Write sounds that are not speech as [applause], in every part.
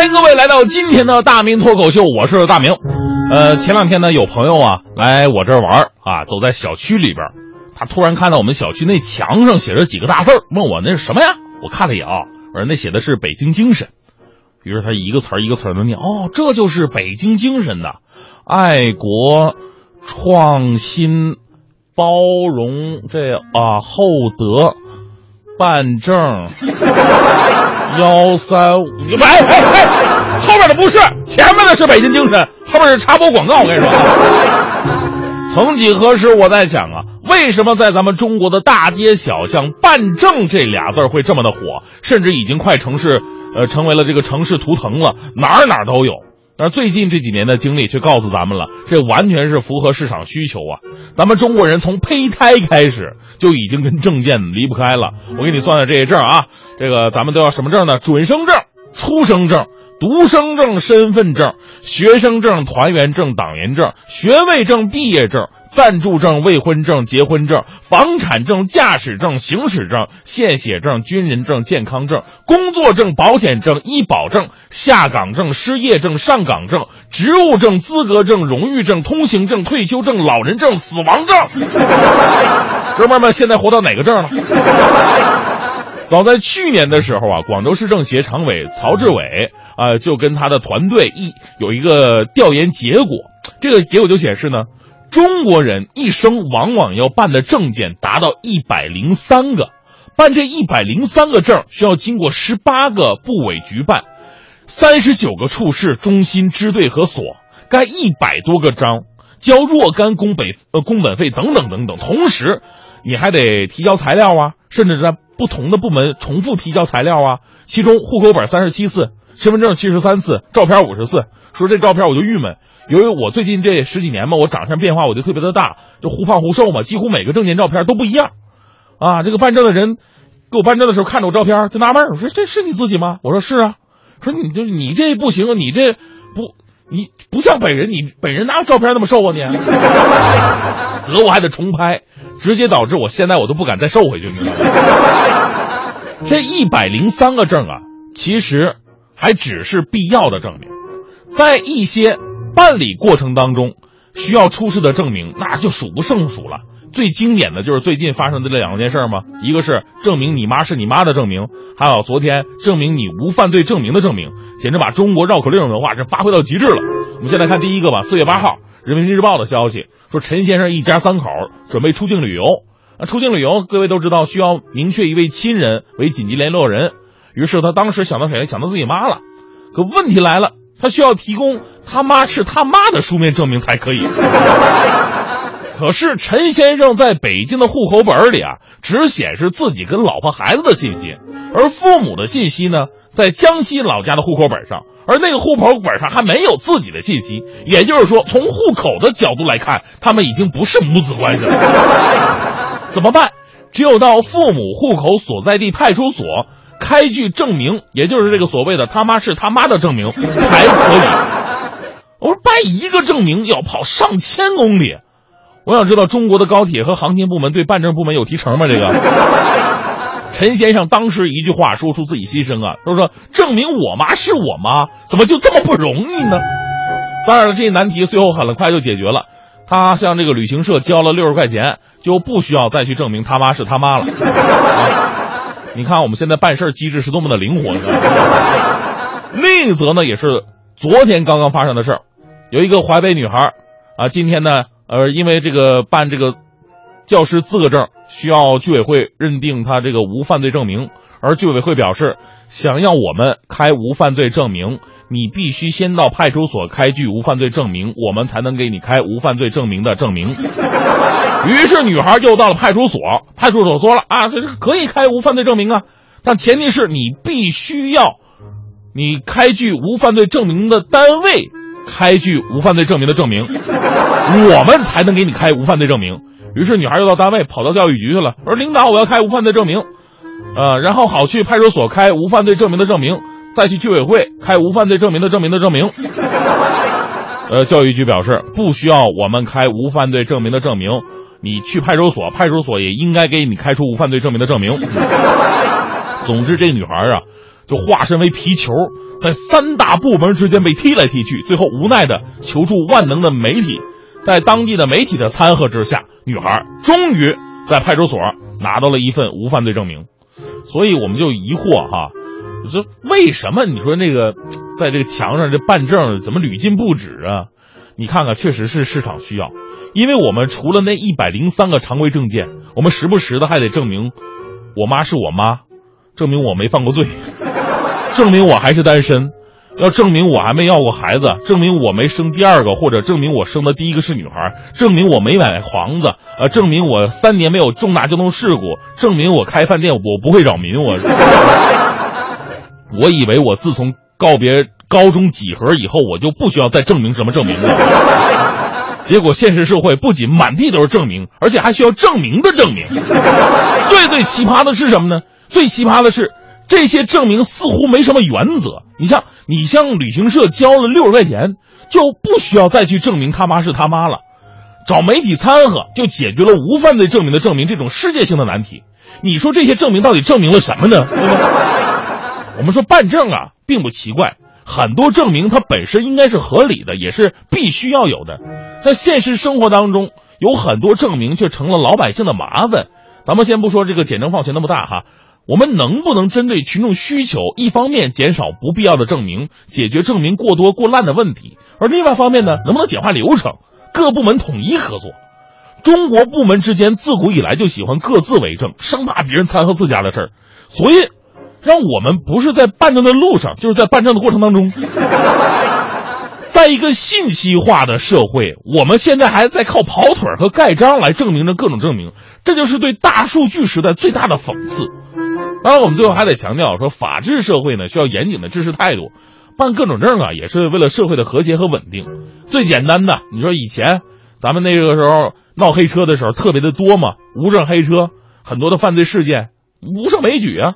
欢迎各位来到今天的大明脱口秀，我是大明。呃，前两天呢，有朋友啊来我这儿玩啊，走在小区里边，他突然看到我们小区那墙上写着几个大字，问我那是什么呀？我看了一眼啊，我说那写的是北京精神。于是他一个词一个词的念，哦，这就是北京精神的，爱国、创新、包容，这啊厚德、办证。幺三五，哎哎哎，后面的不是，前面的是北京精神，后面是插播广告。我跟你说，[laughs] 曾几何时，我在想啊，为什么在咱们中国的大街小巷，办证这俩字会这么的火，甚至已经快城市，呃，成为了这个城市图腾了，哪儿哪儿都有。但最近这几年的经历却告诉咱们了，这完全是符合市场需求啊！咱们中国人从胚胎开始就已经跟证件离不开了。我给你算算这些证啊，这个咱们都要什么证呢？准生证、出生证、独生证、身份证、学生证、团员证、党员证、学位证、毕业证。暂住证、未婚证、结婚证、房产证、驾驶证、行驶证、献血证、军人证、健康证、工作证、保险证、医保证、下岗证、失业证、上岗证、职务证、资格证、荣誉证、通行证、退休证、老人证、死亡证。[laughs] 哥们儿们，现在活到哪个证了？早在去年的时候啊，广州市政协常委曹志伟啊、呃，就跟他的团队一有一个调研结果，这个结果就显示呢。中国人一生往往要办的证件达到一百零三个，办这一百零三个证需要经过十八个部委局办，三十九个处室、中心、支队和所，盖一百多个章，交若干工本呃工本费等等等等。同时，你还得提交材料啊，甚至在不同的部门重复提交材料啊。其中户口本三十七次，身份证七十三次，照片五十次。说这照片我就郁闷。由于我最近这十几年嘛，我长相变化我就特别的大，就忽胖忽瘦嘛，几乎每个证件照片都不一样，啊，这个办证的人给我办证的时候看着我照片就纳闷，我说这是你自己吗？我说是啊，说你就你这不行，你这不你不像本人，你本人哪有照片那么瘦啊你？[laughs] 得我还得重拍，直接导致我现在我都不敢再瘦回去，[laughs] 这一百零三个证啊，其实还只是必要的证明，在一些。办理过程当中需要出示的证明，那就数不胜数了。最经典的就是最近发生的这两件事嘛，一个是证明你妈是你妈的证明，还有昨天证明你无犯罪证明的证明，简直把中国绕口令文化这发挥到极致了。我们先来看第一个吧，四月八号，《人民日报》的消息说，陈先生一家三口准备出境旅游。那出境旅游，各位都知道需要明确一位亲人为紧急联络人，于是他当时想到谁？想到自己妈了。可问题来了。他需要提供他妈是他妈的书面证明才可以。[laughs] 可是陈先生在北京的户口本里啊，只显示自己跟老婆孩子的信息，而父母的信息呢，在江西老家的户口本上，而那个户口本上还没有自己的信息。也就是说，从户口的角度来看，他们已经不是母子关系了。[laughs] 怎么办？只有到父母户口所在地派出所。开具证明，也就是这个所谓的他妈是他妈的证明 [laughs] 才可以。我说办一个证明要跑上千公里，我想知道中国的高铁和航天部门对办证部门有提成吗？这个 [laughs] 陈先生当时一句话说出自己心声啊，他说：“证明我妈是我妈，怎么就这么不容易呢？”当然了，这些难题最后很快就解决了。他向这个旅行社交了六十块钱，就不需要再去证明他妈是他妈了。[laughs] 你看我们现在办事机制是多么的灵活。另一则呢，也是昨天刚刚发生的事儿，有一个淮北女孩啊，今天呢，呃，因为这个办这个教师资格证需要居委会认定她这个无犯罪证明，而居委会表示，想要我们开无犯罪证明，你必须先到派出所开具无犯罪证明，我们才能给你开无犯罪证明的证明。[laughs] 于是女孩就到了派出所，派出所说了啊，这是可以开无犯罪证明啊，但前提是你必须要你开具无犯罪证明的单位开具无犯罪证明的证明，[laughs] 我们才能给你开无犯罪证明。于是女孩又到单位跑到教育局去了，说领导我要开无犯罪证明，呃，然后好去派出所开无犯罪证明的证明，再去居委会开无犯罪证明的证明的证明。呃，教育局表示不需要我们开无犯罪证明的证明，你去派出所，派出所也应该给你开出无犯罪证明的证明。总之，这女孩啊，就化身为皮球，在三大部门之间被踢来踢去，最后无奈的求助万能的媒体。在当地的媒体的掺和之下，女孩终于在派出所拿到了一份无犯罪证明。所以我们就疑惑哈，这为什么你说那个 [tsk] 在这个墙上这办证怎么屡禁不止啊？你看看，确实是市场需要，因为我们除了那一百零三个常规证件，我们时不时的还得证明我妈是我妈，证明我没犯过罪，[laughs] 证明我还是单身。要证明我还没要过孩子，证明我没生第二个，或者证明我生的第一个是女孩，证明我没买房子，呃，证明我三年没有重大交通事故，证明我开饭店我不会扰民。我，我以为我自从告别高中几何以后，我就不需要再证明什么证明了。结果现实社会不仅满地都是证明，而且还需要证明的证明。最最奇葩的是什么呢？最奇葩的是。这些证明似乎没什么原则。你像你向旅行社交了六十块钱，就不需要再去证明他妈是他妈了。找媒体掺和就解决了无犯罪证明的证明这种世界性的难题。你说这些证明到底证明了什么呢？[laughs] 我们说办证啊，并不奇怪，很多证明它本身应该是合理的，也是必须要有的。在现实生活当中，有很多证明却成了老百姓的麻烦。咱们先不说这个简政放权那么大哈。我们能不能针对群众需求，一方面减少不必要的证明，解决证明过多过滥的问题；而另外一方面呢，能不能简化流程，各部门统一合作？中国部门之间自古以来就喜欢各自为政，生怕别人掺和自家的事儿，所以让我们不是在办证的路上，就是在办证的过程当中。[laughs] 在一个信息化的社会，我们现在还在靠跑腿和盖章来证明着各种证明，这就是对大数据时代最大的讽刺。当然，我们最后还得强调说，法治社会呢需要严谨的知识态度，办各种证啊也是为了社会的和谐和稳定。最简单的，你说以前咱们那个时候闹黑车的时候特别的多嘛，无证黑车很多的犯罪事件无胜枚举啊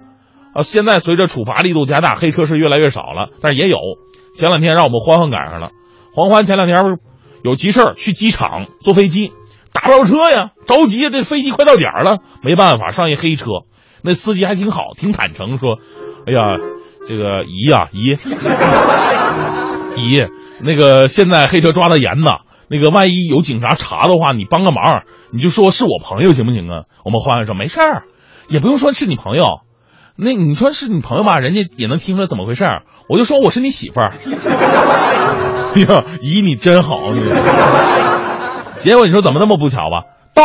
啊！现在随着处罚力度加大，黑车是越来越少了，但是也有。前两天让我们欢欢赶上了，欢欢前两天有急事去机场坐飞机，打不着车呀，着急，这飞机快到点了，没办法上一黑车。那司机还挺好，挺坦诚，说：“哎呀，这个姨呀姨，姨，那个现在黑车抓的严呐，那个万一有警察查的话，你帮个忙，你就说是我朋友行不行啊？”我们欢欢说：“没事儿，也不用说是你朋友，那你说是你朋友吧，人家也能听出来怎么回事儿。我就说我是你媳妇儿。[laughs] 哎呀，姨你真好，你。结果你说怎么那么不巧吧？到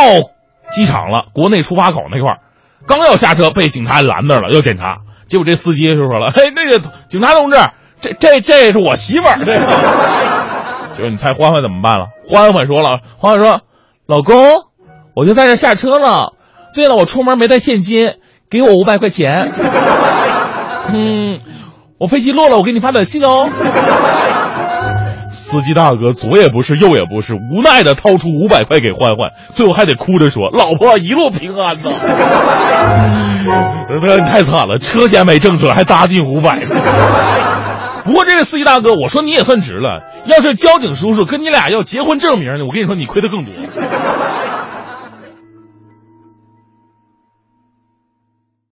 机场了，国内出发口那块儿。”刚要下车，被警察拦那儿了，要检查。结果这司机就说了：“嘿，那个警察同志，这这这是我媳妇儿。”这个，就是你猜欢欢怎么办了？欢欢说了：“欢欢说，老公，我就在这下车了。对了，我出门没带现金，给我五百块钱。[laughs] 嗯，我飞机落了，我给你发短信哦。”司机大哥左也不是右也不是，无奈的掏出五百块给欢欢，最后还得哭着说：“老婆一路平安呐。[laughs] ”你太惨了，车钱没挣出来，还搭进五百。不过这位司机大哥，我说你也算值了。要是交警叔叔跟你俩要结婚证明呢，我跟你说你亏的更多。